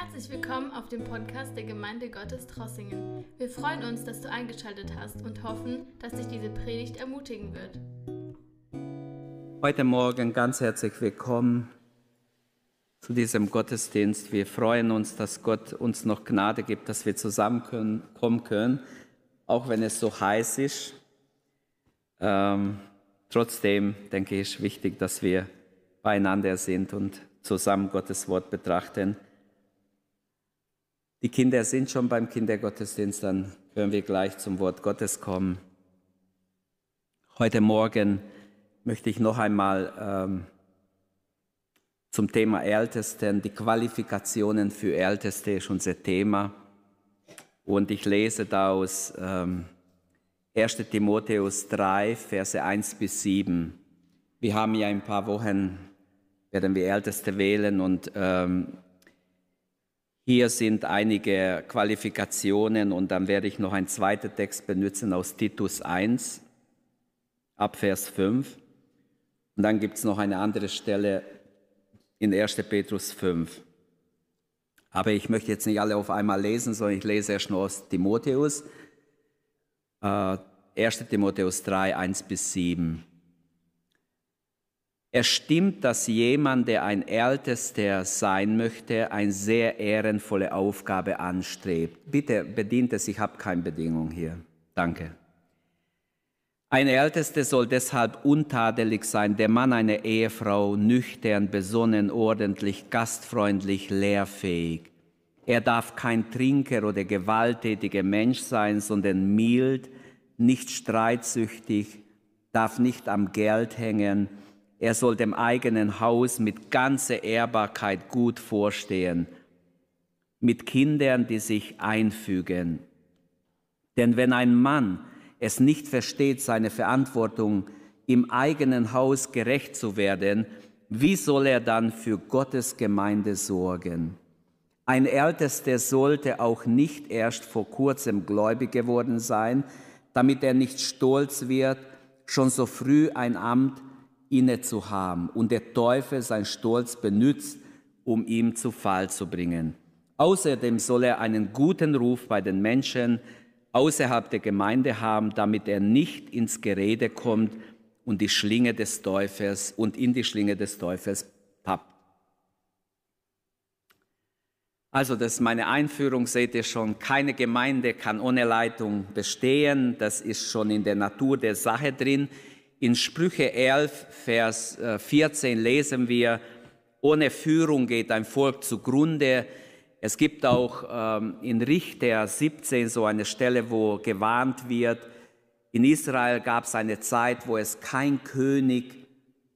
Herzlich willkommen auf dem Podcast der Gemeinde Gottes Trossingen. Wir freuen uns, dass du eingeschaltet hast und hoffen, dass dich diese Predigt ermutigen wird. Heute Morgen ganz herzlich willkommen zu diesem Gottesdienst. Wir freuen uns, dass Gott uns noch Gnade gibt, dass wir zusammenkommen können, auch wenn es so heiß ist. Ähm, trotzdem denke ich, ist wichtig, dass wir beieinander sind und zusammen Gottes Wort betrachten. Die Kinder sind schon beim Kindergottesdienst, dann können wir gleich zum Wort Gottes kommen. Heute Morgen möchte ich noch einmal ähm, zum Thema Ältesten, die Qualifikationen für Älteste ist unser Thema. Und ich lese da aus ähm, 1 Timotheus 3, Verse 1 bis 7. Wir haben ja in ein paar Wochen, werden wir Älteste wählen und ähm, hier sind einige Qualifikationen und dann werde ich noch einen zweiten Text benutzen aus Titus 1 ab Vers 5. Und dann gibt es noch eine andere Stelle in 1. Petrus 5. Aber ich möchte jetzt nicht alle auf einmal lesen, sondern ich lese erst nur aus Timotheus. Äh, 1. Timotheus 3, 1 bis 7. Es stimmt, dass jemand, der ein Ältester sein möchte, eine sehr ehrenvolle Aufgabe anstrebt. Bitte bedient es, ich habe keine Bedingung hier. Danke. Ein Ältester soll deshalb untadelig sein, der Mann einer Ehefrau, nüchtern, besonnen, ordentlich, gastfreundlich, lehrfähig. Er darf kein Trinker oder gewalttätiger Mensch sein, sondern mild, nicht streitsüchtig, darf nicht am Geld hängen, er soll dem eigenen Haus mit ganzer Ehrbarkeit gut vorstehen, mit Kindern, die sich einfügen. Denn wenn ein Mann es nicht versteht, seine Verantwortung im eigenen Haus gerecht zu werden, wie soll er dann für Gottes Gemeinde sorgen? Ein Ältester sollte auch nicht erst vor kurzem gläubig geworden sein, damit er nicht stolz wird, schon so früh ein Amt inne zu haben und der Teufel sein Stolz benützt, um ihn zu Fall zu bringen. Außerdem soll er einen guten Ruf bei den Menschen außerhalb der Gemeinde haben, damit er nicht ins Gerede kommt und die Schlinge des Teufels und in die Schlinge des Teufels pappt. Also, das ist meine Einführung, seht ihr schon, keine Gemeinde kann ohne Leitung bestehen, das ist schon in der Natur der Sache drin. In Sprüche 11, Vers 14 äh, lesen wir, ohne Führung geht ein Volk zugrunde. Es gibt auch ähm, in Richter 17 so eine Stelle, wo gewarnt wird, in Israel gab es eine Zeit, wo es kein König,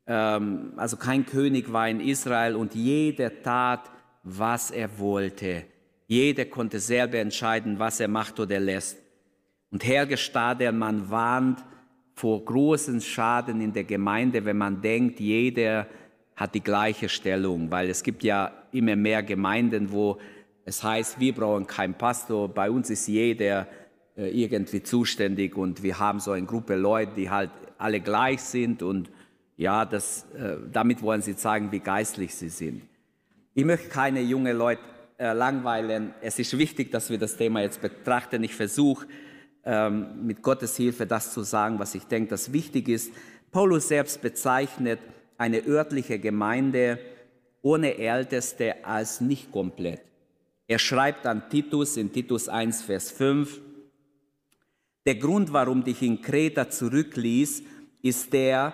ähm, also kein König war in Israel und jeder tat, was er wollte. Jeder konnte selber entscheiden, was er macht oder lässt. Und Herr der Mann warnt, vor großen Schaden in der Gemeinde, wenn man denkt, jeder hat die gleiche Stellung, weil es gibt ja immer mehr Gemeinden, wo es heißt, wir brauchen keinen Pastor, bei uns ist jeder äh, irgendwie zuständig und wir haben so eine Gruppe Leute, die halt alle gleich sind und ja, das, äh, damit wollen sie zeigen, wie geistlich sie sind. Ich möchte keine jungen Leute äh, langweilen. Es ist wichtig, dass wir das Thema jetzt betrachten. Ich versuche, ähm, mit Gottes Hilfe das zu sagen, was ich denke, das wichtig ist. Paulus selbst bezeichnet eine örtliche Gemeinde ohne Älteste als nicht komplett. Er schreibt an Titus in Titus 1, Vers 5, der Grund, warum dich in Kreta zurückließ, ist der,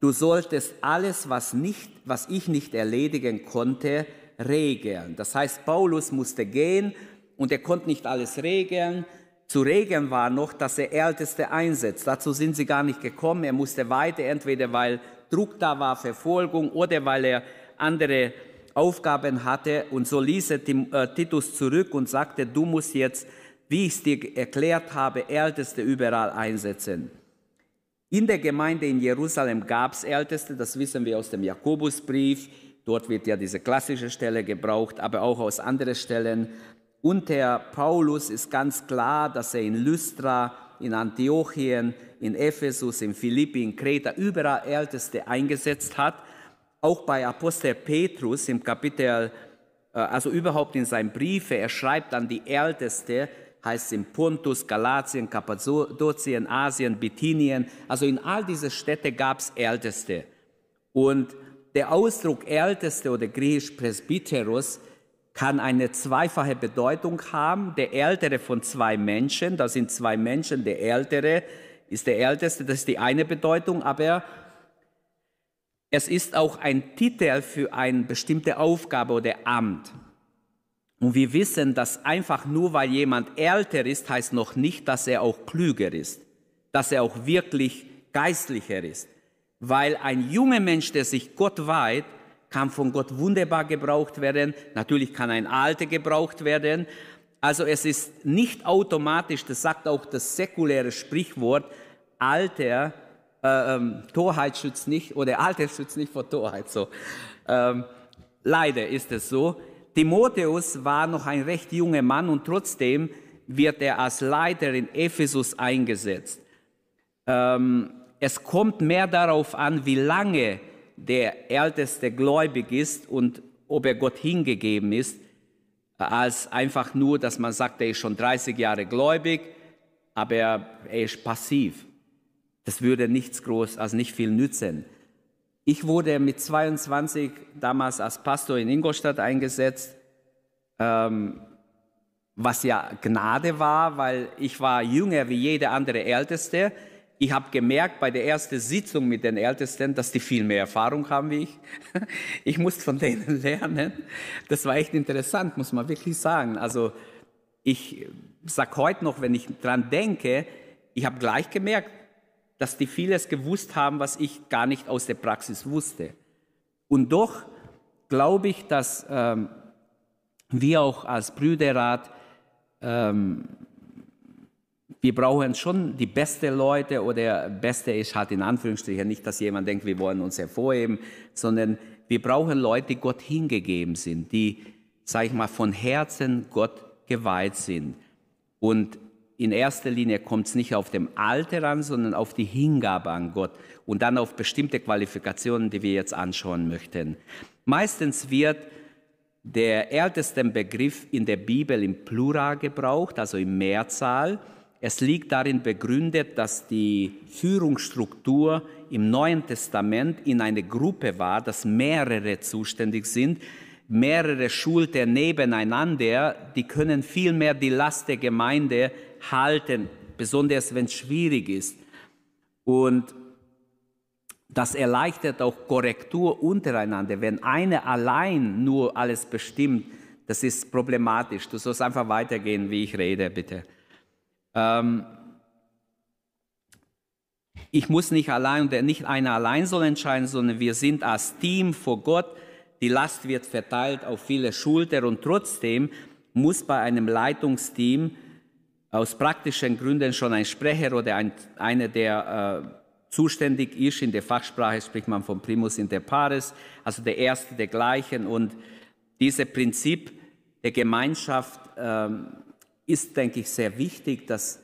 du solltest alles, was, nicht, was ich nicht erledigen konnte, regeln. Das heißt, Paulus musste gehen und er konnte nicht alles regeln, zu regeln war noch, dass er Älteste einsetzt. Dazu sind sie gar nicht gekommen. Er musste weiter, entweder weil Druck da war, Verfolgung oder weil er andere Aufgaben hatte. Und so ließ er äh, Titus zurück und sagte, du musst jetzt, wie ich es dir erklärt habe, Älteste überall einsetzen. In der Gemeinde in Jerusalem gab es Älteste, das wissen wir aus dem Jakobusbrief. Dort wird ja diese klassische Stelle gebraucht, aber auch aus anderen Stellen. Unter Paulus ist ganz klar, dass er in Lystra, in Antiochien, in Ephesus, in Philippi, in Kreta überall Älteste eingesetzt hat. Auch bei Apostel Petrus im Kapitel äh, also überhaupt in seinen Briefe, er schreibt an die Älteste, heißt in Pontus, Galatien, Kappadokien, Asien, Bithynien, also in all diese Städte gab es Älteste. Und der Ausdruck Älteste oder griechisch Presbyteros kann eine zweifache Bedeutung haben. Der Ältere von zwei Menschen, da sind zwei Menschen, der Ältere ist der Älteste, das ist die eine Bedeutung, aber es ist auch ein Titel für eine bestimmte Aufgabe oder Amt. Und wir wissen, dass einfach nur weil jemand älter ist, heißt noch nicht, dass er auch klüger ist, dass er auch wirklich geistlicher ist. Weil ein junger Mensch, der sich Gott weiht, kann von Gott wunderbar gebraucht werden. Natürlich kann ein Alter gebraucht werden. Also es ist nicht automatisch, das sagt auch das säkuläre Sprichwort, Alter, äh, ähm, Torheit schützt nicht, oder Alter schützt nicht vor Torheit. So. Ähm, leider ist es so. Timotheus war noch ein recht junger Mann und trotzdem wird er als Leiter in Ephesus eingesetzt. Ähm, es kommt mehr darauf an, wie lange der Älteste gläubig ist und ob er Gott hingegeben ist, als einfach nur, dass man sagt, er ist schon 30 Jahre gläubig, aber er, ist passiv. Das würde nichts groß, also nicht viel nützen. Ich wurde mit 22 damals als Pastor in Ingolstadt eingesetzt, ähm, was ja Gnade war, weil ich war jünger wie jeder andere Älteste ich habe gemerkt bei der ersten Sitzung mit den Ältesten, dass die viel mehr Erfahrung haben wie ich. Ich musste von denen lernen. Das war echt interessant, muss man wirklich sagen. Also ich sage heute noch, wenn ich dran denke, ich habe gleich gemerkt, dass die vieles gewusst haben, was ich gar nicht aus der Praxis wusste. Und doch glaube ich, dass ähm, wir auch als Brüderrat ähm, wir brauchen schon die besten Leute oder beste ist halt in Anführungsstrichen nicht, dass jemand denkt, wir wollen uns hervorheben, sondern wir brauchen Leute, die Gott hingegeben sind, die, sag ich mal, von Herzen Gott geweiht sind. Und in erster Linie kommt es nicht auf dem Alter an, sondern auf die Hingabe an Gott und dann auf bestimmte Qualifikationen, die wir jetzt anschauen möchten. Meistens wird der älteste Begriff in der Bibel im Plural gebraucht, also im Mehrzahl. Es liegt darin begründet, dass die Führungsstruktur im Neuen Testament in eine Gruppe war, dass mehrere zuständig sind, mehrere Schulter nebeneinander, die können viel mehr die Last der Gemeinde halten, besonders wenn es schwierig ist. Und das erleichtert auch Korrektur untereinander. Wenn einer allein nur alles bestimmt, das ist problematisch. Du sollst einfach weitergehen, wie ich rede, bitte. Ähm, ich muss nicht allein und nicht einer allein soll entscheiden, sondern wir sind als Team vor Gott. Die Last wird verteilt auf viele Schulter und trotzdem muss bei einem Leitungsteam aus praktischen Gründen schon ein Sprecher oder ein, einer, der äh, zuständig ist. In der Fachsprache spricht man von Primus inter pares, also der Erste der Gleichen. Und dieses Prinzip der Gemeinschaft ähm, ist, denke ich, sehr wichtig, dass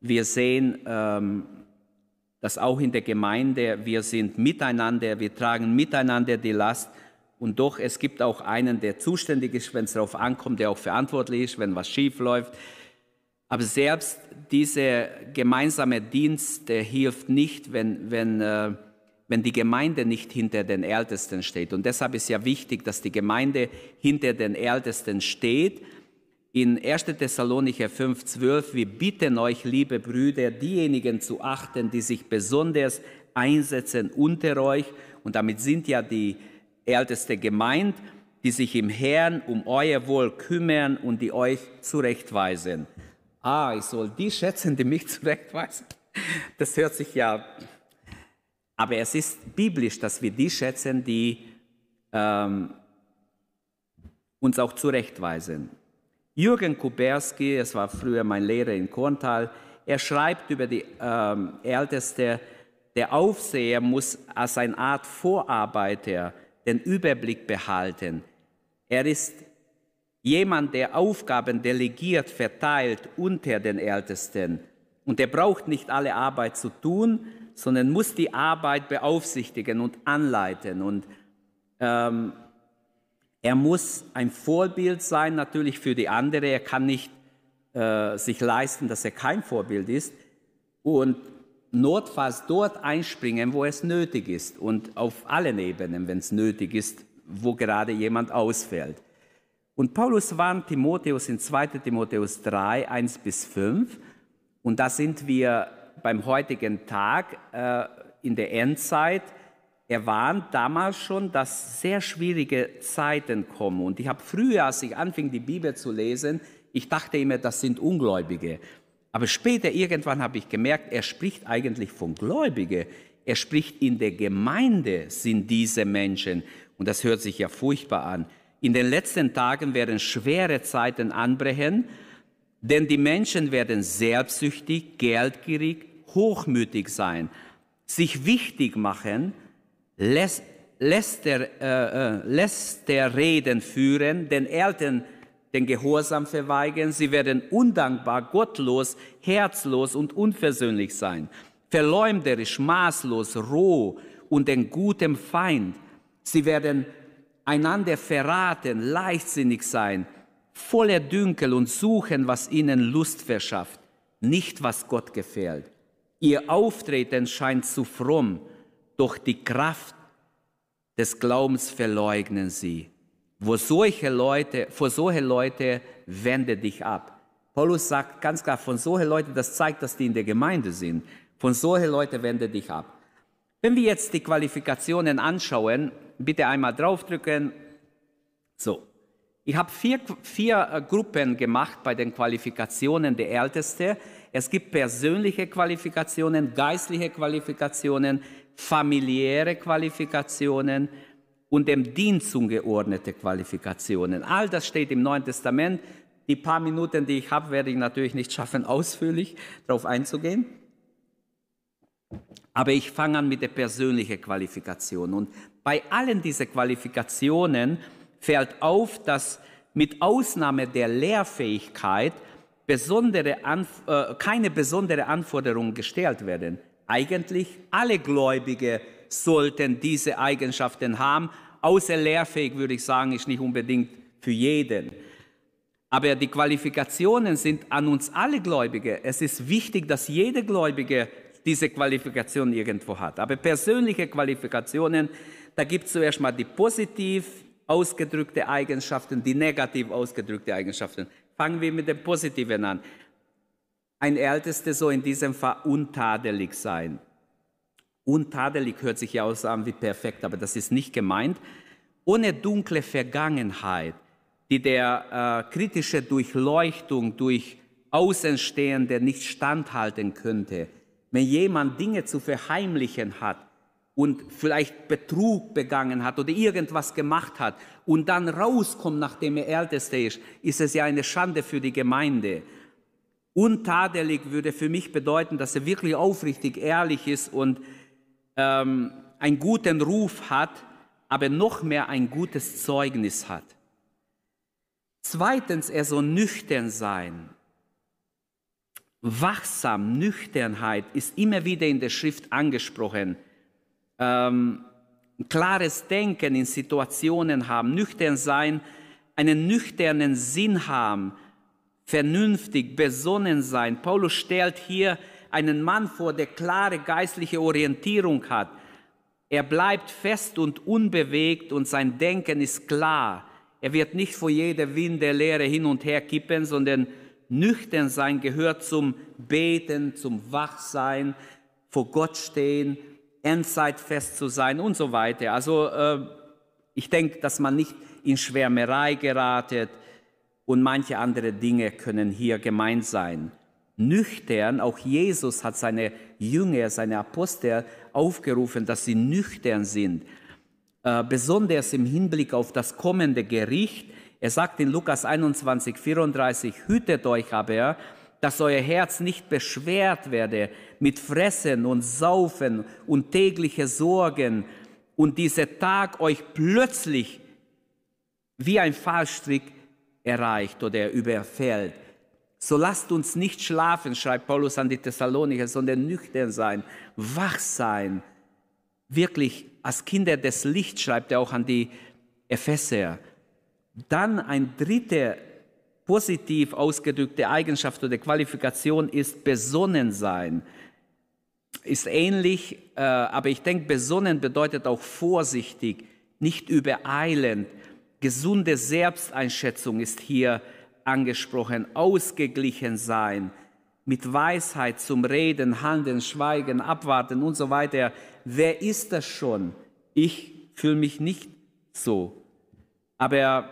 wir sehen, ähm, dass auch in der Gemeinde wir sind miteinander, wir tragen miteinander die Last und doch es gibt auch einen, der zuständig ist, wenn es darauf ankommt, der auch verantwortlich ist, wenn was schief läuft. Aber selbst dieser gemeinsame Dienst, der hilft nicht, wenn, wenn, äh, wenn die Gemeinde nicht hinter den Ältesten steht. Und deshalb ist ja wichtig, dass die Gemeinde hinter den Ältesten steht in 1. Thessalonicher 5,12, wir bitten euch, liebe Brüder, diejenigen zu achten, die sich besonders einsetzen unter euch, und damit sind ja die älteste gemeint, die sich im Herrn um euer Wohl kümmern und die euch zurechtweisen. Ah, ich soll die schätzen, die mich zurechtweisen. Das hört sich ja. Aber es ist biblisch, dass wir die schätzen, die ähm, uns auch zurechtweisen. Jürgen Kuberski, es war früher mein Lehrer in Korntal, er schreibt über die ähm, Älteste, der Aufseher muss als eine Art Vorarbeiter den Überblick behalten. Er ist jemand, der Aufgaben delegiert, verteilt unter den Ältesten. Und er braucht nicht alle Arbeit zu tun, sondern muss die Arbeit beaufsichtigen und anleiten. Und ähm, Er muss ein Vorbild sein, natürlich für die andere. Er kann nicht äh, sich leisten, dass er kein Vorbild ist. Und notfalls dort einspringen, wo es nötig ist. Und auf allen Ebenen, wenn es nötig ist, wo gerade jemand ausfällt. Und Paulus warnt Timotheus in 2 Timotheus 3, 1 bis 5. Und da sind wir beim heutigen Tag äh, in der Endzeit. Er warnt damals schon, dass sehr schwierige Zeiten kommen. Und ich habe früher, als ich anfing, die Bibel zu lesen, ich dachte immer, das sind Ungläubige. Aber später irgendwann habe ich gemerkt, er spricht eigentlich von Gläubigen. Er spricht in der Gemeinde sind diese Menschen. Und das hört sich ja furchtbar an. In den letzten Tagen werden schwere Zeiten anbrechen, denn die Menschen werden selbstsüchtig, geldgierig, hochmütig sein, sich wichtig machen, der, äh, äh, lässt der Reden führen, den Eltern den Gehorsam verweigern, sie werden undankbar, gottlos, herzlos und unversöhnlich sein, verleumderisch, maßlos, roh und den guten Feind. Sie werden einander verraten, leichtsinnig sein, voller Dünkel und suchen, was ihnen Lust verschafft, nicht was Gott gefällt. Ihr Auftreten scheint zu fromm, doch die Kraft des Glaubens verleugnen sie. Wo solche Leute, vor solche Leute wende dich ab. Paulus sagt ganz klar, von solchen Leuten, das zeigt, dass die in der Gemeinde sind. Von solchen Leuten wende dich ab. Wenn wir jetzt die Qualifikationen anschauen, bitte einmal draufdrücken. So, ich habe vier, vier äh, Gruppen gemacht bei den Qualifikationen der Älteste. Es gibt persönliche Qualifikationen, geistliche Qualifikationen, familiäre Qualifikationen und dem Dienst zugeordnete Qualifikationen. All das steht im Neuen Testament. Die paar Minuten, die ich habe, werde ich natürlich nicht schaffen, ausführlich darauf einzugehen. Aber ich fange an mit der persönlichen Qualifikation. Und bei allen diesen Qualifikationen fällt auf, dass mit Ausnahme der Lehrfähigkeit besondere äh, keine besondere Anforderungen gestellt werden. Eigentlich alle Gläubige sollten diese Eigenschaften haben. Außer lehrfähig würde ich sagen, ist nicht unbedingt für jeden. Aber die Qualifikationen sind an uns alle Gläubige. Es ist wichtig, dass jeder Gläubige diese Qualifikation irgendwo hat. Aber persönliche Qualifikationen, da gibt es zuerst mal die positiv ausgedrückte Eigenschaften, die negativ ausgedrückte Eigenschaften. Fangen wir mit dem Positiven an. Ein Ältester soll in diesem Fall untadelig sein. Untadelig hört sich ja aus an wie perfekt, aber das ist nicht gemeint. Ohne dunkle Vergangenheit, die der äh, kritische Durchleuchtung durch Außenstehende nicht standhalten könnte. Wenn jemand Dinge zu verheimlichen hat und vielleicht Betrug begangen hat oder irgendwas gemacht hat und dann rauskommt, nachdem er Ältester ist, ist es ja eine Schande für die Gemeinde. Untadelig würde für mich bedeuten, dass er wirklich aufrichtig ehrlich ist und ähm, einen guten Ruf hat, aber noch mehr ein gutes Zeugnis hat. Zweitens, er soll nüchtern sein. Wachsam, Nüchternheit ist immer wieder in der Schrift angesprochen. Ähm, klares Denken in Situationen haben, nüchtern sein, einen nüchternen Sinn haben, vernünftig, besonnen sein. Paulus stellt hier einen Mann vor, der klare geistliche Orientierung hat. Er bleibt fest und unbewegt und sein Denken ist klar. Er wird nicht vor jeder Wind der Lehre hin und her kippen, sondern nüchtern sein gehört zum Beten, zum Wachsein, vor Gott stehen, endzeitfest zu sein und so weiter. Also äh, ich denke, dass man nicht in Schwärmerei geratet und manche andere Dinge können hier gemeint sein nüchtern. Auch Jesus hat seine Jünger, seine Apostel aufgerufen, dass sie nüchtern sind, äh, besonders im Hinblick auf das kommende Gericht. Er sagt in Lukas 21, 34, hütet euch aber, dass euer Herz nicht beschwert werde mit Fressen und Saufen und tägliche Sorgen und dieser Tag euch plötzlich wie ein Fallstrick erreicht oder überfällt. So lasst uns nicht schlafen, schreibt Paulus an die Thessalonicher, sondern nüchtern sein, wach sein. Wirklich als Kinder des Lichts schreibt er auch an die Epheser. Dann ein dritte positiv ausgedrückte Eigenschaft oder Qualifikation ist besonnen sein. Ist ähnlich, äh, aber ich denke, besonnen bedeutet auch vorsichtig, nicht übereilend. Gesunde Selbsteinschätzung ist hier angesprochen, ausgeglichen sein, mit Weisheit zum Reden, Handeln, Schweigen, Abwarten und so weiter. Wer ist das schon? Ich fühle mich nicht so. Aber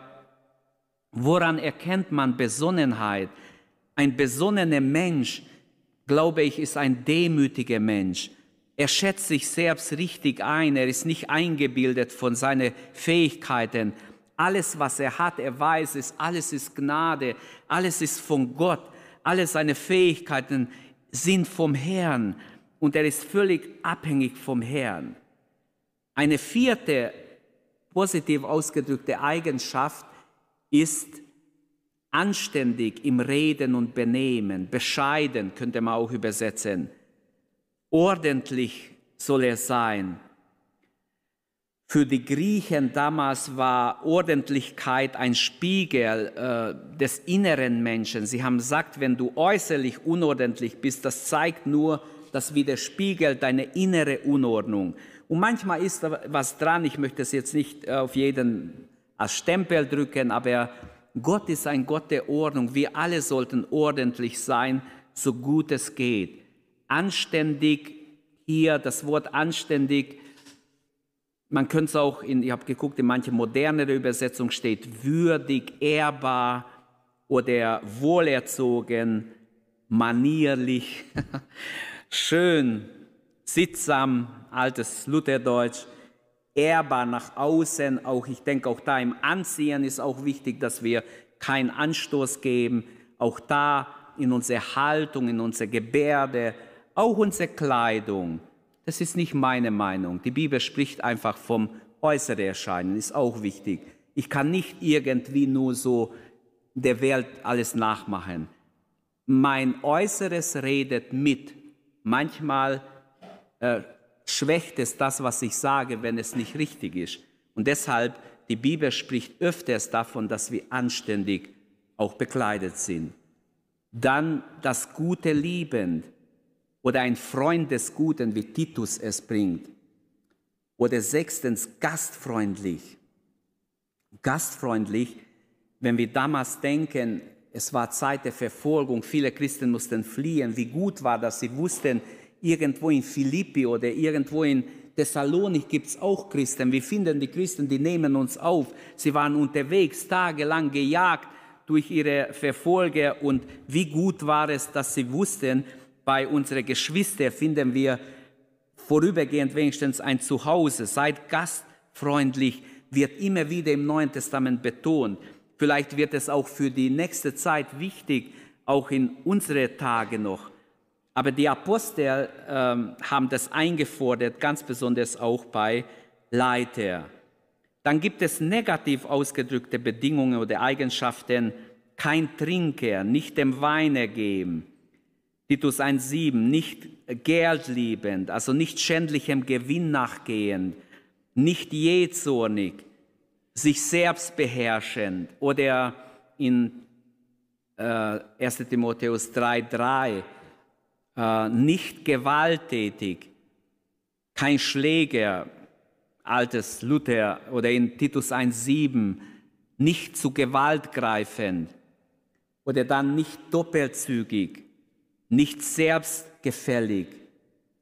woran erkennt man Besonnenheit? Ein besonnener Mensch, glaube ich, ist ein demütiger Mensch. Er schätzt sich selbst richtig ein, er ist nicht eingebildet von seinen Fähigkeiten. Alles, was er hat, er weiß es, alles ist Gnade, alles ist von Gott, alle seine Fähigkeiten sind vom Herrn und er ist völlig abhängig vom Herrn. Eine vierte positiv ausgedrückte Eigenschaft ist anständig im Reden und Benehmen, bescheiden könnte man auch übersetzen. Ordentlich soll er sein. Für die Griechen damals war Ordentlichkeit ein Spiegel äh, des inneren Menschen. Sie haben gesagt, wenn du äußerlich unordentlich bist, das zeigt nur, das widerspiegelt deine innere Unordnung. Und manchmal ist da was dran, ich möchte es jetzt nicht äh, auf jeden als Stempel drücken, aber Gott ist ein Gott der Ordnung. Wir alle sollten ordentlich sein, so gut es geht. Anständig, hier das Wort anständig, man könnte es auch, in, ich habe geguckt, in manche modernere Übersetzung steht würdig, ehrbar oder wohlerzogen, manierlich, schön, sittsam, altes Lutherdeutsch, ehrbar nach außen, auch ich denke auch da im Anziehen ist auch wichtig, dass wir keinen Anstoß geben, auch da in unsere Haltung, in unsere Gebärde, auch unsere Kleidung. Das ist nicht meine Meinung. Die Bibel spricht einfach vom äußeren Erscheinen, ist auch wichtig. Ich kann nicht irgendwie nur so der Welt alles nachmachen. Mein Äußeres redet mit. Manchmal äh, schwächt es das, was ich sage, wenn es nicht richtig ist. Und deshalb, die Bibel spricht öfters davon, dass wir anständig auch bekleidet sind. Dann das Gute liebend oder ein Freund des Guten, wie Titus es bringt. Oder sechstens, gastfreundlich. Gastfreundlich, wenn wir damals denken, es war Zeit der Verfolgung, viele Christen mussten fliehen, wie gut war das, sie wussten, irgendwo in Philippi oder irgendwo in Thessalonik gibt es auch Christen. Wir finden die Christen, die nehmen uns auf. Sie waren unterwegs, tagelang gejagt durch ihre Verfolger und wie gut war es, dass sie wussten, bei unseren Geschwistern finden wir vorübergehend wenigstens ein Zuhause. Seid gastfreundlich, wird immer wieder im Neuen Testament betont. Vielleicht wird es auch für die nächste Zeit wichtig, auch in unsere Tage noch. Aber die Apostel ähm, haben das eingefordert, ganz besonders auch bei Leiter. Dann gibt es negativ ausgedrückte Bedingungen oder Eigenschaften, kein Trinker, nicht dem Wein ergeben. Titus 1,7, nicht geldliebend, also nicht schändlichem Gewinn nachgehend, nicht jähzornig, sich selbst beherrschend oder in äh, 1 Timotheus 3,3, äh, nicht gewalttätig, kein Schläger, altes Luther oder in Titus 1,7, nicht zu Gewalt greifend oder dann nicht doppelzügig, nicht selbstgefällig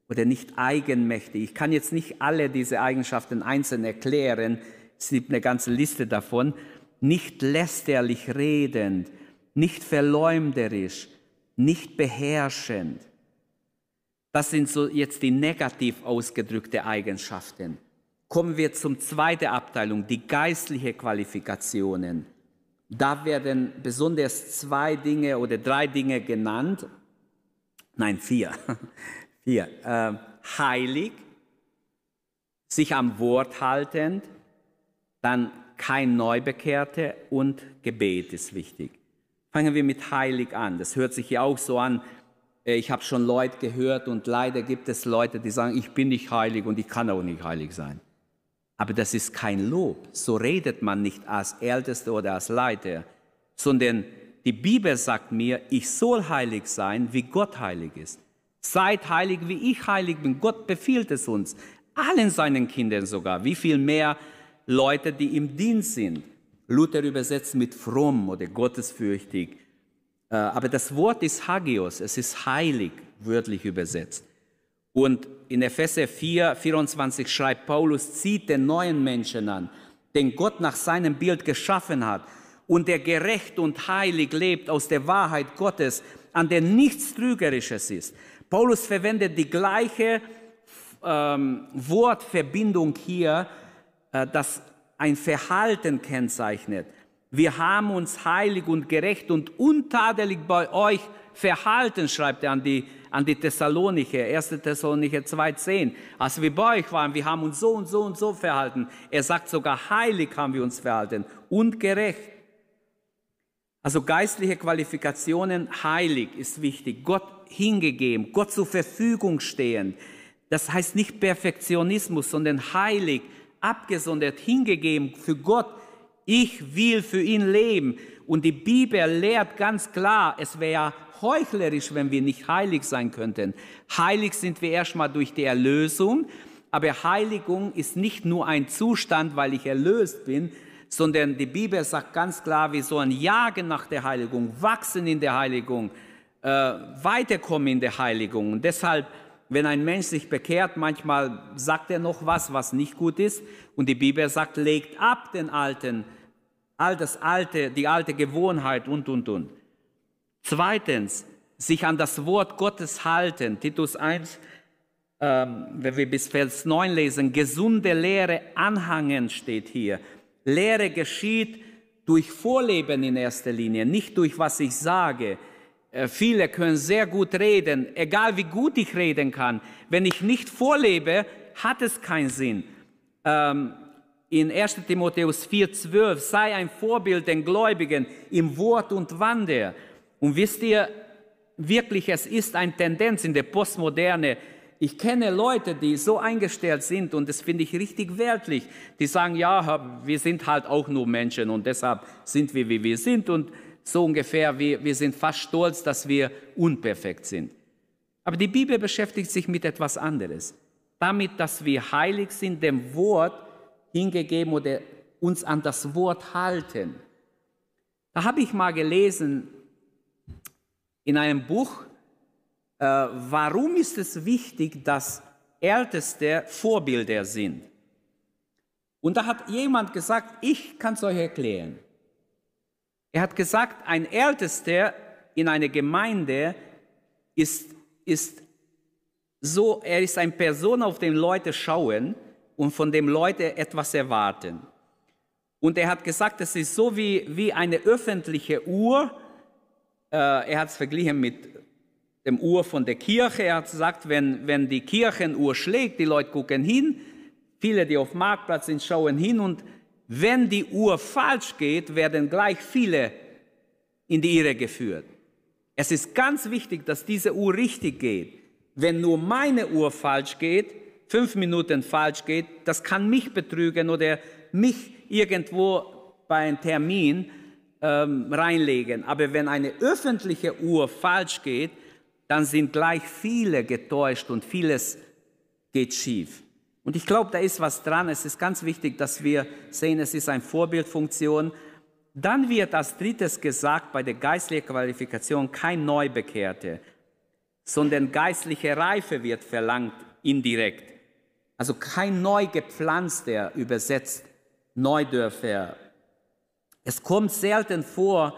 oder nicht eigenmächtig. Ich kann jetzt nicht alle diese Eigenschaften einzeln erklären, es gibt eine ganze Liste davon. Nicht lästerlich redend, nicht verleumderisch, nicht beherrschend. Das sind so jetzt die negativ ausgedrückte Eigenschaften. Kommen wir zum zweiten Abteilung, die geistliche Qualifikationen. Da werden besonders zwei Dinge oder drei Dinge genannt. Nein, vier. vier. Äh, heilig, sich am Wort haltend, dann kein Neubekehrte und Gebet ist wichtig. Fangen wir mit heilig an. Das hört sich ja auch so an, äh, ich habe schon Leute gehört und leider gibt es Leute, die sagen, ich bin nicht heilig und ich kann auch nicht heilig sein. Aber das ist kein Lob. So redet man nicht als Ältester oder als Leiter, sondern die Bibel sagt mir, ich soll heilig sein, wie Gott heilig ist. Seid heilig, wie ich heilig bin. Gott befiehlt es uns, allen seinen Kindern sogar. Wie viel mehr Leute, die im Dienst sind. Luther übersetzt mit fromm oder gottesfürchtig. Äh, aber das Wort ist Hagios, es ist heilig, wörtlich übersetzt. Und in Epheser 4, 24 schreibt Paulus, zieht den neuen Menschen an, den Gott nach seinem Bild geschaffen hat und der gerecht und heilig lebt aus der Wahrheit Gottes, an der nichts Trügerisches ist. Paulus verwendet die gleiche ähm, Wortverbindung hier, äh, das ein Verhalten kennzeichnet. Wir haben uns heilig und gerecht und untadelig bei euch verhalten, schreibt er an die, an die Thessalonicher, 1. Thessalonicher 2,10. Als wir bei euch waren, wir haben uns so und so und so verhalten. Er sagt sogar, heilig haben wir uns verhalten und gerecht. Also geistliche Qualifikationen, heilig ist wichtig, Gott hingegeben, Gott zur Verfügung stehen. Das heißt nicht Perfektionismus, sondern heilig, abgesondert, hingegeben für Gott. Ich will für ihn leben. Und die Bibel lehrt ganz klar, es wäre heuchlerisch, wenn wir nicht heilig sein könnten. Heilig sind wir erstmal durch die Erlösung, aber Heiligung ist nicht nur ein Zustand, weil ich erlöst bin, sondern die Bibel sagt ganz klar, wir sollen jagen nach der Heiligung, wachsen in der Heiligung, äh, weiterkommen in der Heiligung. Und deshalb, wenn ein Mensch sich bekehrt, manchmal sagt er noch was, was nicht gut ist. Und die Bibel sagt, legt ab den Alten, all das Alte, die alte Gewohnheit und, und, und. Zweitens, sich an das Wort Gottes halten. Titus 1, ähm, wenn wir bis Vers 9 lesen, gesunde Lehre anhangen steht hier. Lehre geschieht durch Vorleben in erster Linie, nicht durch was ich sage. Äh, viele können sehr gut reden, egal wie gut ich reden kann. Wenn ich nicht vorlebe, hat es keinen Sinn. Ähm, in 1 Timotheus 4,12 sei ein Vorbild den Gläubigen im Wort und Wander. Und wisst ihr, wirklich, es ist eine Tendenz in der Postmoderne, ich kenne Leute, die so eingestellt sind und das finde ich richtig wertlich. Die sagen, ja, wir sind halt auch nur Menschen und deshalb sind wir, wie wir sind und so ungefähr, wir, wir sind fast stolz, dass wir unperfekt sind. Aber die Bibel beschäftigt sich mit etwas anderes. Damit, dass wir heilig sind, dem Wort hingegeben oder uns an das Wort halten. Da habe ich mal gelesen in einem Buch, äh, warum ist es wichtig, dass Älteste Vorbilder sind? Und da hat jemand gesagt, ich kann es euch erklären. Er hat gesagt, ein Ältester in einer Gemeinde ist, ist so, er ist eine Person, auf den Leute schauen und von dem Leute etwas erwarten. Und er hat gesagt, es ist so wie, wie eine öffentliche Uhr. Äh, er hat es verglichen mit dem Uhr von der Kirche. Er hat gesagt, wenn, wenn die Kirchenuhr schlägt, die Leute gucken hin, viele, die auf dem Marktplatz sind, schauen hin und wenn die Uhr falsch geht, werden gleich viele in die Irre geführt. Es ist ganz wichtig, dass diese Uhr richtig geht. Wenn nur meine Uhr falsch geht, fünf Minuten falsch geht, das kann mich betrügen oder mich irgendwo bei einem Termin ähm, reinlegen. Aber wenn eine öffentliche Uhr falsch geht, dann sind gleich viele getäuscht und vieles geht schief. Und ich glaube, da ist was dran. Es ist ganz wichtig, dass wir sehen, es ist eine Vorbildfunktion. Dann wird als drittes gesagt, bei der geistlichen Qualifikation kein Neubekehrte, sondern geistliche Reife wird verlangt, indirekt. Also kein Neugepflanzter übersetzt, Neudörfer. Es kommt selten vor,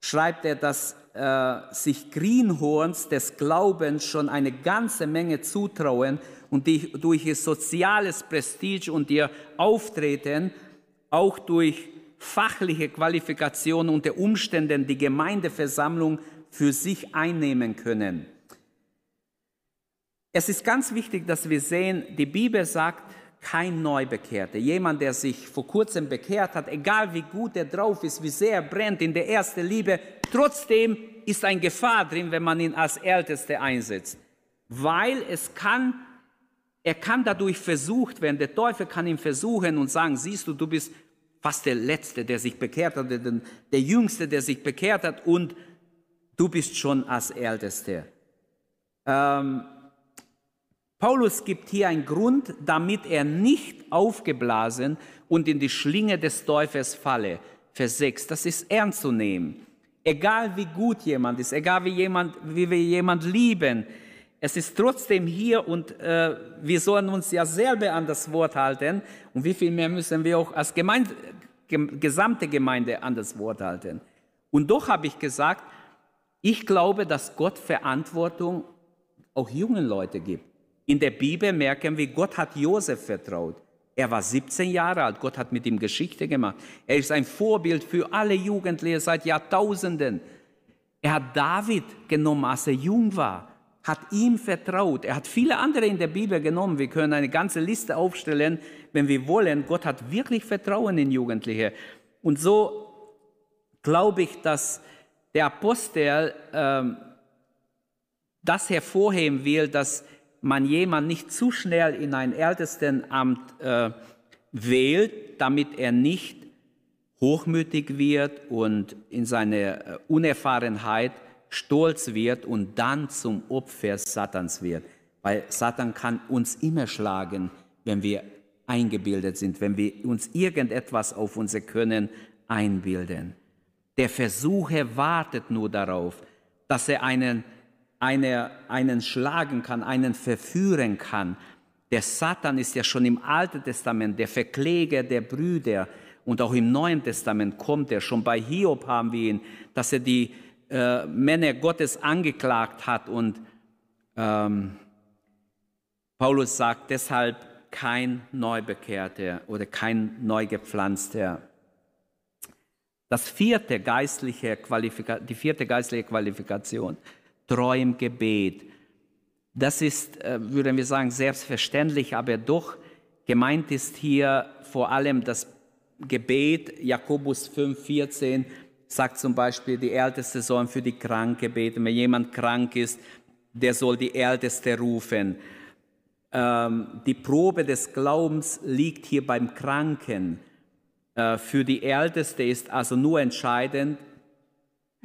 schreibt er, dass äh, sich Greenhorns des Glaubens schon eine ganze Menge zutrauen und die durch ihr soziales Prestige und ihr Auftreten, auch durch fachliche Qualifikation unter Umständen die Gemeindeversammlung für sich einnehmen können. Es ist ganz wichtig, dass wir sehen, die Bibel sagt, kein Neubekehrter, jemand, der sich vor kurzem bekehrt hat, egal wie gut er drauf ist, wie sehr er brennt in der ersten Liebe, trotzdem ist ein Gefahr drin, wenn man ihn als Älteste einsetzt, weil es kann er kann dadurch versucht werden, der Teufel kann ihn versuchen und sagen, siehst du, du bist fast der Letzte, der sich bekehrt hat, der, der Jüngste, der sich bekehrt hat und du bist schon als Ältester. Ähm, Paulus gibt hier einen Grund, damit er nicht aufgeblasen und in die Schlinge des Teufels falle. Vers 6, das ist ernst zu nehmen. Egal wie gut jemand ist, egal wie, jemand, wie wir jemand lieben, es ist trotzdem hier und äh, wir sollen uns ja selber an das Wort halten. Und wie viel mehr müssen wir auch als Gemeinde, gesamte Gemeinde an das Wort halten. Und doch habe ich gesagt, ich glaube, dass Gott Verantwortung auch jungen Leute gibt. In der Bibel merken wir, Gott hat Josef vertraut. Er war 17 Jahre alt, Gott hat mit ihm Geschichte gemacht. Er ist ein Vorbild für alle Jugendliche seit Jahrtausenden. Er hat David genommen, als er jung war hat ihm vertraut. Er hat viele andere in der Bibel genommen. Wir können eine ganze Liste aufstellen, wenn wir wollen. Gott hat wirklich Vertrauen in Jugendliche. Und so glaube ich, dass der Apostel ähm, das hervorheben will, dass man jemand nicht zu schnell in ein Ältestenamt äh, wählt, damit er nicht hochmütig wird und in seiner äh, Unerfahrenheit stolz wird und dann zum Opfer Satans wird. Weil Satan kann uns immer schlagen, wenn wir eingebildet sind, wenn wir uns irgendetwas auf unser Können einbilden. Der Versucher wartet nur darauf, dass er einen, eine, einen schlagen kann, einen verführen kann. Der Satan ist ja schon im Alten Testament der Verkläger der Brüder und auch im Neuen Testament kommt er. Schon bei Hiob haben wir ihn, dass er die, äh, Männer Gottes angeklagt hat. Und ähm, Paulus sagt deshalb kein Neubekehrter oder kein Neugepflanzter. Das vierte geistliche Qualifika die vierte geistliche Qualifikation, treu im Gebet. Das ist, äh, würden wir sagen, selbstverständlich, aber doch gemeint ist hier vor allem das Gebet, Jakobus 5, 14, sagt zum Beispiel, die Älteste sollen für die Kranke beten. Wenn jemand krank ist, der soll die Älteste rufen. Ähm, die Probe des Glaubens liegt hier beim Kranken. Äh, für die Älteste ist also nur entscheidend,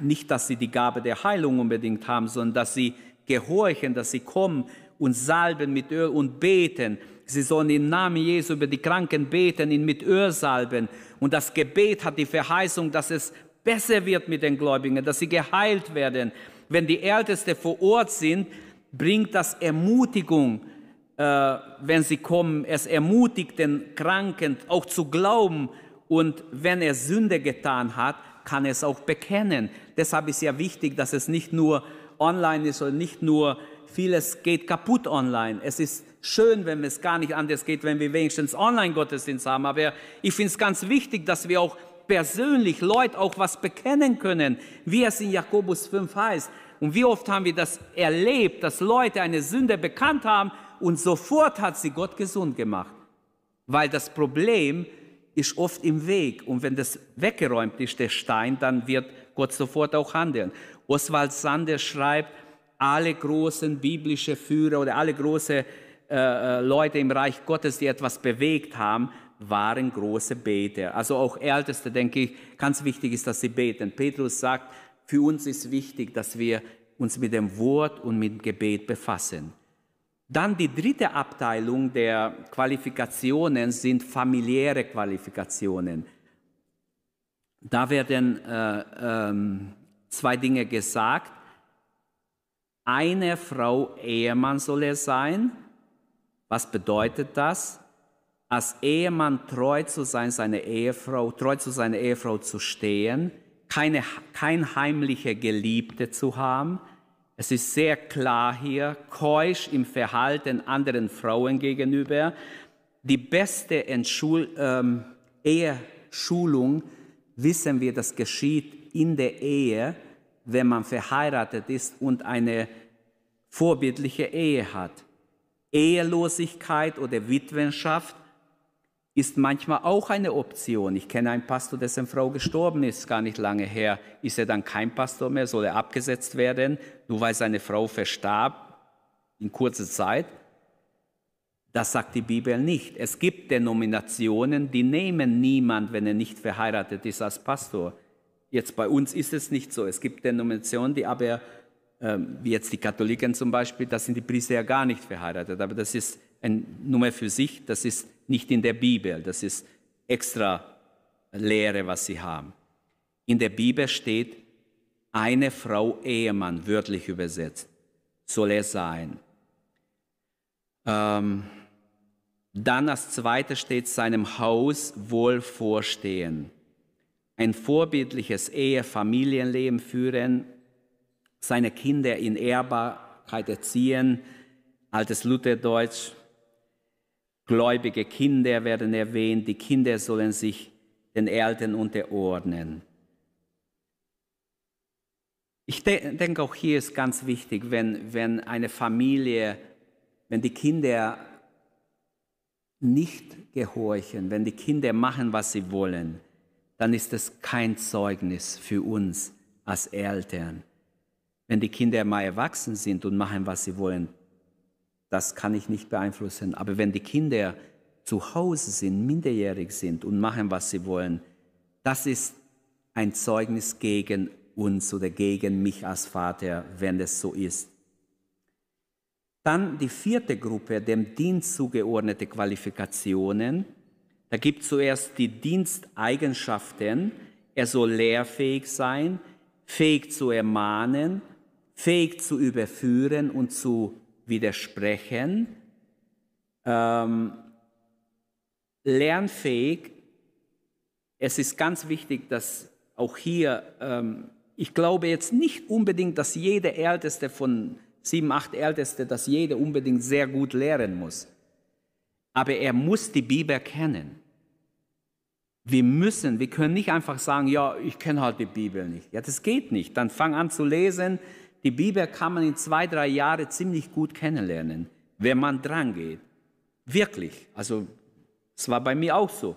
nicht, dass sie die Gabe der Heilung unbedingt haben, sondern dass sie gehorchen, dass sie kommen und salben mit Öl und beten. Sie sollen im Namen Jesu über die Kranken beten, ihn mit Öl salben. Und das Gebet hat die Verheißung, dass es besser wird mit den Gläubigen, dass sie geheilt werden. Wenn die Ältesten vor Ort sind, bringt das Ermutigung, äh, wenn sie kommen. Es ermutigt den Kranken auch zu glauben. Und wenn er Sünde getan hat, kann es auch bekennen. Deshalb ist ja wichtig, dass es nicht nur online ist und nicht nur vieles geht kaputt online. Es ist schön, wenn es gar nicht anders geht, wenn wir wenigstens Online-Gottesdienst haben. Aber ich finde es ganz wichtig, dass wir auch persönlich Leute auch was bekennen können, wie es in Jakobus 5 heißt. Und wie oft haben wir das erlebt, dass Leute eine Sünde bekannt haben und sofort hat sie Gott gesund gemacht. Weil das Problem ist oft im Weg. Und wenn das weggeräumt ist, der Stein, dann wird Gott sofort auch handeln. Oswald Sander schreibt, alle großen biblischen Führer oder alle großen äh, äh, Leute im Reich Gottes, die etwas bewegt haben, waren große Beter. Also auch Älteste, denke ich, ganz wichtig ist, dass sie beten. Petrus sagt, für uns ist wichtig, dass wir uns mit dem Wort und mit dem Gebet befassen. Dann die dritte Abteilung der Qualifikationen sind familiäre Qualifikationen. Da werden äh, ähm, zwei Dinge gesagt. Eine Frau Ehemann soll er sein. Was bedeutet das? als Ehemann treu zu sein, seine Ehefrau, treu zu seiner Ehefrau zu stehen, keine, kein heimliche Geliebte zu haben. Es ist sehr klar hier, keusch im Verhalten anderen Frauen gegenüber. Die beste Entschul ähm, Eheschulung, wissen wir, das geschieht in der Ehe, wenn man verheiratet ist und eine vorbildliche Ehe hat. Ehelosigkeit oder Witwenschaft ist manchmal auch eine Option. Ich kenne einen Pastor, dessen Frau gestorben ist, gar nicht lange her. Ist er dann kein Pastor mehr? Soll er abgesetzt werden, nur weil seine Frau verstarb in kurzer Zeit? Das sagt die Bibel nicht. Es gibt Denominationen, die nehmen niemand, wenn er nicht verheiratet ist, als Pastor. Jetzt bei uns ist es nicht so. Es gibt Denominationen, die aber, ähm, wie jetzt die Katholiken zum Beispiel, da sind die Priester ja gar nicht verheiratet. Aber das ist ein Nummer für sich, das ist nicht in der Bibel. Das ist extra Lehre, was sie haben. In der Bibel steht, eine Frau Ehemann, wörtlich übersetzt, soll er sein. Ähm, dann als zweites steht seinem Haus wohl vorstehen. Ein vorbildliches Ehe-Familienleben führen, seine Kinder in Ehrbarkeit erziehen, altes Lutherdeutsch. Gläubige Kinder werden erwähnt, die Kinder sollen sich den Eltern unterordnen. Ich de denke, auch hier ist ganz wichtig, wenn, wenn eine Familie, wenn die Kinder nicht gehorchen, wenn die Kinder machen, was sie wollen, dann ist es kein Zeugnis für uns als Eltern. Wenn die Kinder mal erwachsen sind und machen, was sie wollen, das kann ich nicht beeinflussen. Aber wenn die Kinder zu Hause sind, minderjährig sind und machen, was sie wollen, das ist ein Zeugnis gegen uns oder gegen mich als Vater, wenn es so ist. Dann die vierte Gruppe, dem Dienst zugeordnete Qualifikationen. Da gibt zuerst die Diensteigenschaften. Er soll lehrfähig sein, fähig zu ermahnen, fähig zu überführen und zu widersprechen, ähm, lernfähig. Es ist ganz wichtig, dass auch hier, ähm, ich glaube jetzt nicht unbedingt, dass jeder Älteste von sieben, acht Älteste, dass jeder unbedingt sehr gut lehren muss. Aber er muss die Bibel kennen. Wir müssen, wir können nicht einfach sagen, ja, ich kenne halt die Bibel nicht. Ja, das geht nicht. Dann fang an zu lesen. Die Bibel kann man in zwei, drei Jahren ziemlich gut kennenlernen, wenn man dran geht. Wirklich. Also, es war bei mir auch so.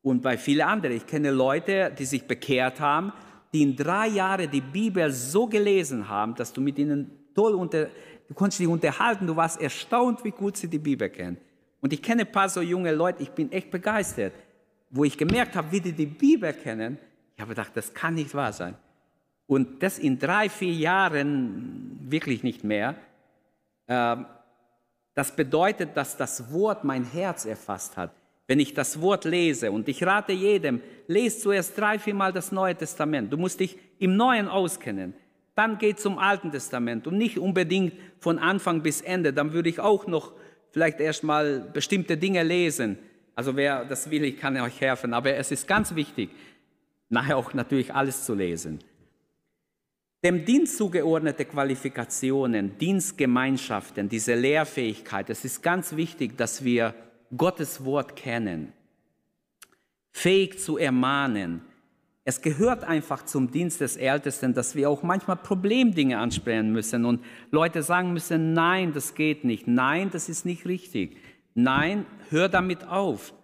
Und bei vielen anderen. Ich kenne Leute, die sich bekehrt haben, die in drei Jahren die Bibel so gelesen haben, dass du mit ihnen toll unter, du konntest dich unterhalten, du warst erstaunt, wie gut sie die Bibel kennen. Und ich kenne ein paar so junge Leute, ich bin echt begeistert, wo ich gemerkt habe, wie die die Bibel kennen. Ich habe gedacht, das kann nicht wahr sein. Und das in drei, vier Jahren wirklich nicht mehr. Ähm, das bedeutet, dass das Wort mein Herz erfasst hat. Wenn ich das Wort lese, und ich rate jedem, lese zuerst drei, vier Mal das Neue Testament. Du musst dich im Neuen auskennen. Dann geht zum Alten Testament und nicht unbedingt von Anfang bis Ende. Dann würde ich auch noch vielleicht erstmal bestimmte Dinge lesen. Also wer das will, ich kann euch helfen. Aber es ist ganz wichtig, nachher auch natürlich alles zu lesen. Dem Dienst zugeordnete Qualifikationen, Dienstgemeinschaften, diese Lehrfähigkeit, es ist ganz wichtig, dass wir Gottes Wort kennen, fähig zu ermahnen, es gehört einfach zum Dienst des Ältesten, dass wir auch manchmal Problemdinge ansprechen müssen und Leute sagen müssen, nein, das geht nicht, nein, das ist nicht richtig, nein, hör damit auf.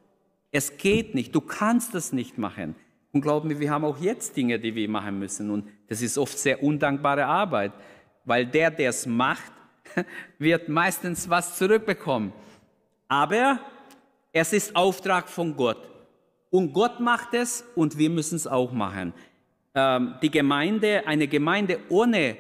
Es geht nicht, du kannst das nicht machen. Und glaub mir, wir haben auch jetzt Dinge, die wir machen müssen und das ist oft sehr undankbare Arbeit, weil der, der es macht, wird meistens was zurückbekommen. Aber es ist Auftrag von Gott. Und Gott macht es und wir müssen es auch machen. Ähm, die Gemeinde, eine Gemeinde ohne,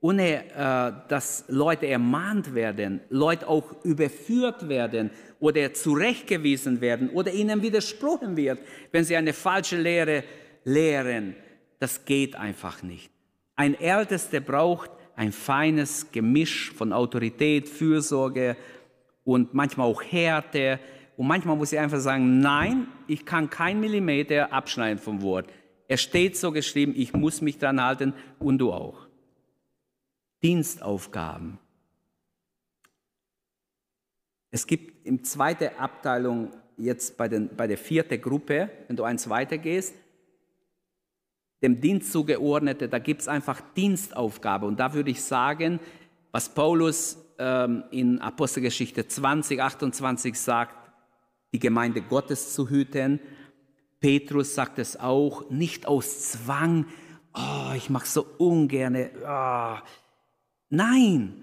ohne äh, dass Leute ermahnt werden, Leute auch überführt werden oder zurechtgewiesen werden oder ihnen widersprochen wird, wenn sie eine falsche Lehre lehren, das geht einfach nicht. Ein Ältester braucht ein feines Gemisch von Autorität, Fürsorge und manchmal auch Härte, und manchmal muss ich einfach sagen, nein, ich kann kein Millimeter abschneiden vom Wort. Es steht so geschrieben, ich muss mich dran halten und du auch. Dienstaufgaben. Es gibt in zweiter Abteilung jetzt bei, den, bei der vierten Gruppe, wenn du eins weitergehst, dem Dienst zugeordnete, da gibt es einfach Dienstaufgabe. Und da würde ich sagen, was Paulus ähm, in Apostelgeschichte 20, 28 sagt, die Gemeinde Gottes zu hüten. Petrus sagt es auch, nicht aus Zwang, oh, ich mache so ungern. Oh. Nein,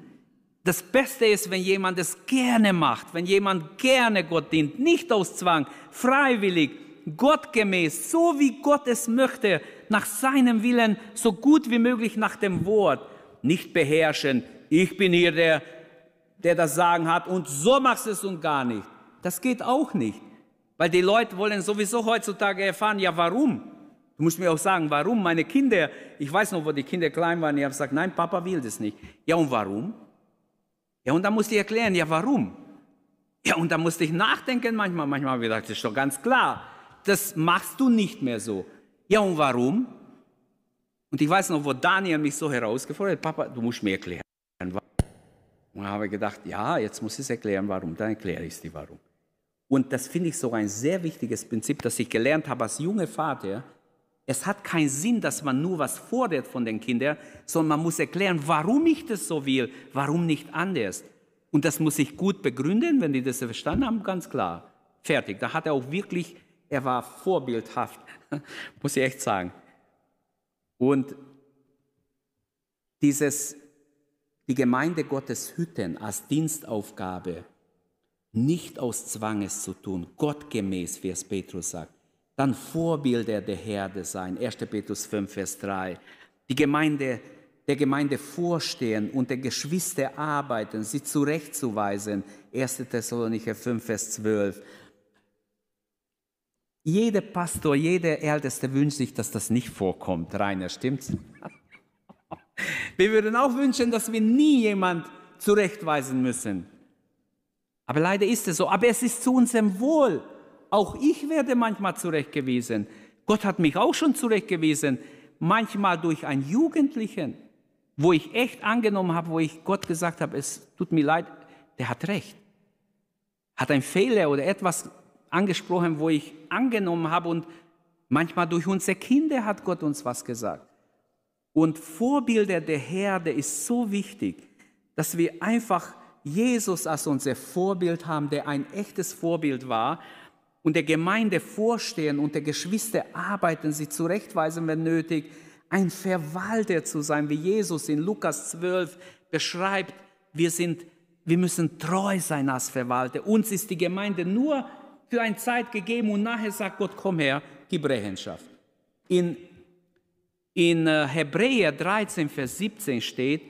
Das Beste ist, wenn jemand es gerne macht, wenn jemand gerne Gott dient, nicht aus Zwang, freiwillig, gottgemäß, so wie Gott es möchte, nach seinem Willen, so gut wie möglich nach dem Wort, nicht beherrschen. Ich bin hier der, der das Sagen hat und so machst du es und gar nicht. Das geht auch nicht, weil die Leute wollen sowieso heutzutage erfahren, ja warum? Du musst mir auch sagen, warum meine Kinder, ich weiß noch, wo die Kinder klein waren, die haben gesagt, nein, Papa will das nicht. Ja und warum? Ja, und dann musste ich erklären, ja, warum? Ja, und dann musste ich nachdenken manchmal. Manchmal habe ich gedacht, das ist doch ganz klar. Das machst du nicht mehr so. Ja, und warum? Und ich weiß noch, wo Daniel mich so herausgefordert hat, Papa, du musst mir erklären. Und dann habe ich gedacht, ja, jetzt muss ich es erklären, warum. Dann erkläre ich es dir, warum. Und das finde ich so ein sehr wichtiges Prinzip, das ich gelernt habe als junger Vater. Es hat keinen Sinn, dass man nur was fordert von den Kindern, sondern man muss erklären, warum ich das so will, warum nicht anders. Und das muss ich gut begründen, wenn die das verstanden haben, ganz klar. Fertig. Da hat er auch wirklich, er war vorbildhaft, muss ich echt sagen. Und dieses, die Gemeinde Gottes hüten als Dienstaufgabe, nicht aus Zwanges zu tun, gottgemäß, wie es Petrus sagt, dann Vorbilder der Herde sein. 1. Petrus 5, Vers 3. Die Gemeinde, der Gemeinde vorstehen und der Geschwister arbeiten, sie zurechtzuweisen. 1. Thessalonicher 5, Vers 12. Jeder Pastor, jeder Älteste wünscht sich, dass das nicht vorkommt. Rainer, stimmt's? Wir würden auch wünschen, dass wir nie jemand zurechtweisen müssen. Aber leider ist es so. Aber es ist zu unserem Wohl. Auch ich werde manchmal zurechtgewiesen. Gott hat mich auch schon zurechtgewiesen, manchmal durch einen Jugendlichen, wo ich echt angenommen habe, wo ich Gott gesagt habe, es tut mir leid, der hat recht. Hat ein Fehler oder etwas angesprochen, wo ich angenommen habe und manchmal durch unsere Kinder hat Gott uns was gesagt. Und Vorbilder der Herde ist so wichtig, dass wir einfach Jesus als unser Vorbild haben, der ein echtes Vorbild war und der Gemeinde vorstehen und der Geschwister arbeiten, sie zurechtweisen, wenn nötig, ein Verwalter zu sein, wie Jesus in Lukas 12 beschreibt, wir, sind, wir müssen treu sein als Verwalter. Uns ist die Gemeinde nur für eine Zeit gegeben und nachher sagt Gott, komm her, gib Rechenschaft. In, in äh, Hebräer 13, Vers 17 steht,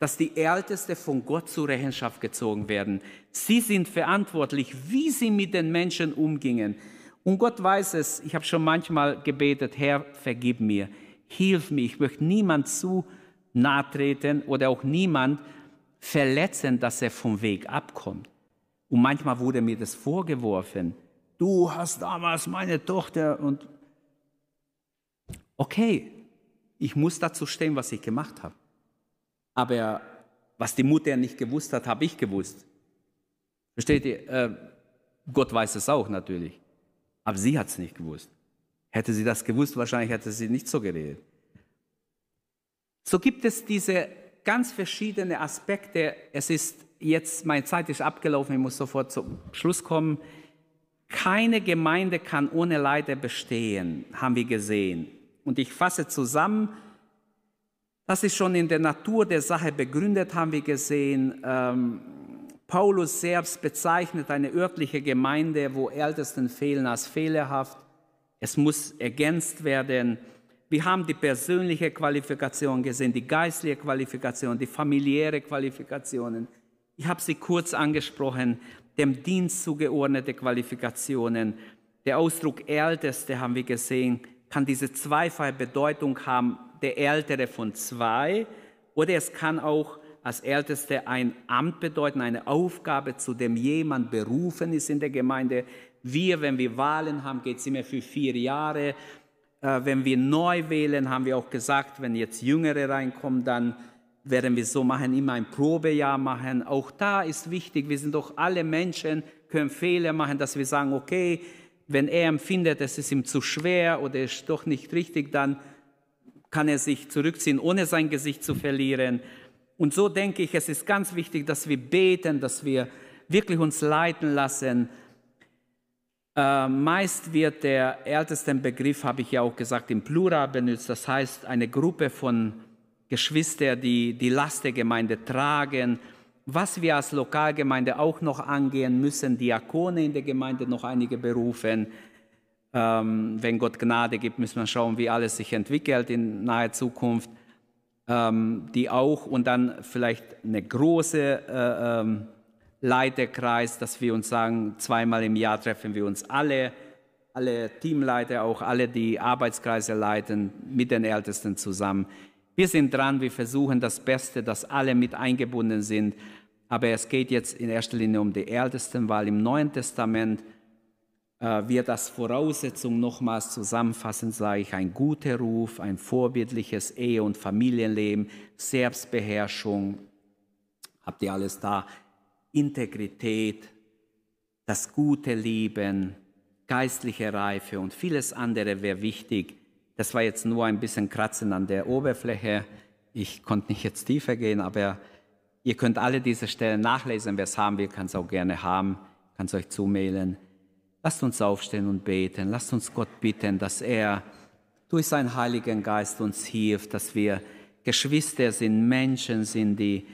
dass die Älteste von Gott zur Rechenschaft gezogen werden. Sie sind verantwortlich, wie sie mit den Menschen umgingen. Und Gott weiß es, ich habe schon manchmal gebetet, Herr, vergib mir, hilf mir, ich möchte niemand zu nahe treten oder auch niemand verletzen, dass er vom Weg abkommt. Und manchmal wurde mir das vorgeworfen, du hast damals meine Tochter und okay, ich muss dazu stehen, was ich gemacht habe. Aber was die Mutter nicht gewusst hat, habe ich gewusst. Versteht ihr? Äh, Gott weiß es auch natürlich. Aber sie hat es nicht gewusst. Hätte sie das gewusst, wahrscheinlich hätte sie nicht so geredet. So gibt es diese ganz verschiedenen Aspekte. Es ist jetzt, meine Zeit ist abgelaufen, ich muss sofort zum Schluss kommen. Keine Gemeinde kann ohne Leiter bestehen, haben wir gesehen. Und ich fasse zusammen, das ist schon in der Natur der Sache begründet, haben wir gesehen. Ähm, Paulus selbst bezeichnet eine örtliche Gemeinde, wo Ältesten fehlen, als fehlerhaft. Es muss ergänzt werden. Wir haben die persönliche Qualifikation gesehen, die geistliche Qualifikation, die familiäre Qualifikationen. Ich habe sie kurz angesprochen, dem Dienst zugeordnete Qualifikationen. Der Ausdruck Älteste haben wir gesehen, kann diese zweifache Bedeutung haben, der Ältere von zwei, oder es kann auch als Älteste ein Amt bedeuten, eine Aufgabe, zu dem jemand berufen ist in der Gemeinde. Wir, wenn wir Wahlen haben, geht es immer für vier Jahre. Äh, wenn wir neu wählen, haben wir auch gesagt, wenn jetzt Jüngere reinkommen, dann werden wir so machen, immer ein Probejahr machen. Auch da ist wichtig, wir sind doch alle Menschen, können Fehler machen, dass wir sagen, okay, wenn er empfindet, es ist ihm zu schwer oder ist doch nicht richtig, dann kann er sich zurückziehen, ohne sein Gesicht zu verlieren. Und so denke ich, es ist ganz wichtig, dass wir beten, dass wir wirklich uns leiten lassen. Äh, meist wird der älteste Begriff, habe ich ja auch gesagt, im Plural benutzt. Das heißt, eine Gruppe von Geschwistern, die die Last der Gemeinde tragen. was wir als Lokalgemeinde auch noch angehen müssen, Diakone in der Gemeinde noch einige berufen. Ähm, wenn Gott Gnade gibt, müssen wir schauen, wie alles sich entwickelt in naher Zukunft. Ähm, die auch und dann vielleicht eine große äh, ähm, Leiterkreis, dass wir uns sagen, zweimal im Jahr treffen wir uns alle, alle Teamleiter, auch alle, die Arbeitskreise leiten, mit den Ältesten zusammen. Wir sind dran, wir versuchen das Beste, dass alle mit eingebunden sind. Aber es geht jetzt in erster Linie um die Ältesten, weil im Neuen Testament wird das Voraussetzung nochmals zusammenfassend, sage ich, ein guter Ruf, ein vorbildliches Ehe- und Familienleben, Selbstbeherrschung, habt ihr alles da, Integrität, das gute Lieben, geistliche Reife und vieles andere wäre wichtig. Das war jetzt nur ein bisschen Kratzen an der Oberfläche. Ich konnte nicht jetzt tiefer gehen, aber ihr könnt alle diese Stellen nachlesen. Wer es haben will, kann es auch gerne haben, kann es euch zumailen. Lasst uns aufstehen und beten. Lasst uns Gott bitten, dass er durch seinen Heiligen Geist uns hilft, dass wir Geschwister sind, Menschen sind, die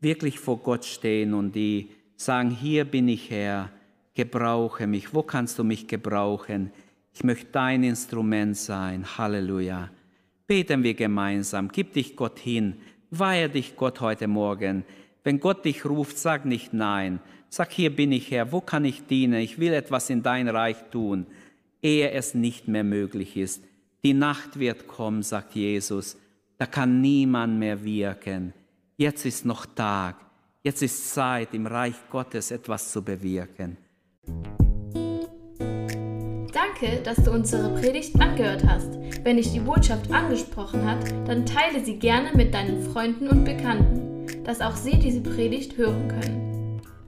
wirklich vor Gott stehen und die sagen, hier bin ich Herr, gebrauche mich, wo kannst du mich gebrauchen? Ich möchte dein Instrument sein. Halleluja. Beten wir gemeinsam. Gib dich Gott hin. Weihe dich Gott heute Morgen. Wenn Gott dich ruft, sag nicht nein. Sag, hier bin ich Herr, wo kann ich dienen? Ich will etwas in dein Reich tun, ehe es nicht mehr möglich ist. Die Nacht wird kommen, sagt Jesus. Da kann niemand mehr wirken. Jetzt ist noch Tag. Jetzt ist Zeit, im Reich Gottes etwas zu bewirken. Danke, dass du unsere Predigt angehört hast. Wenn dich die Botschaft angesprochen hat, dann teile sie gerne mit deinen Freunden und Bekannten, dass auch sie diese Predigt hören können.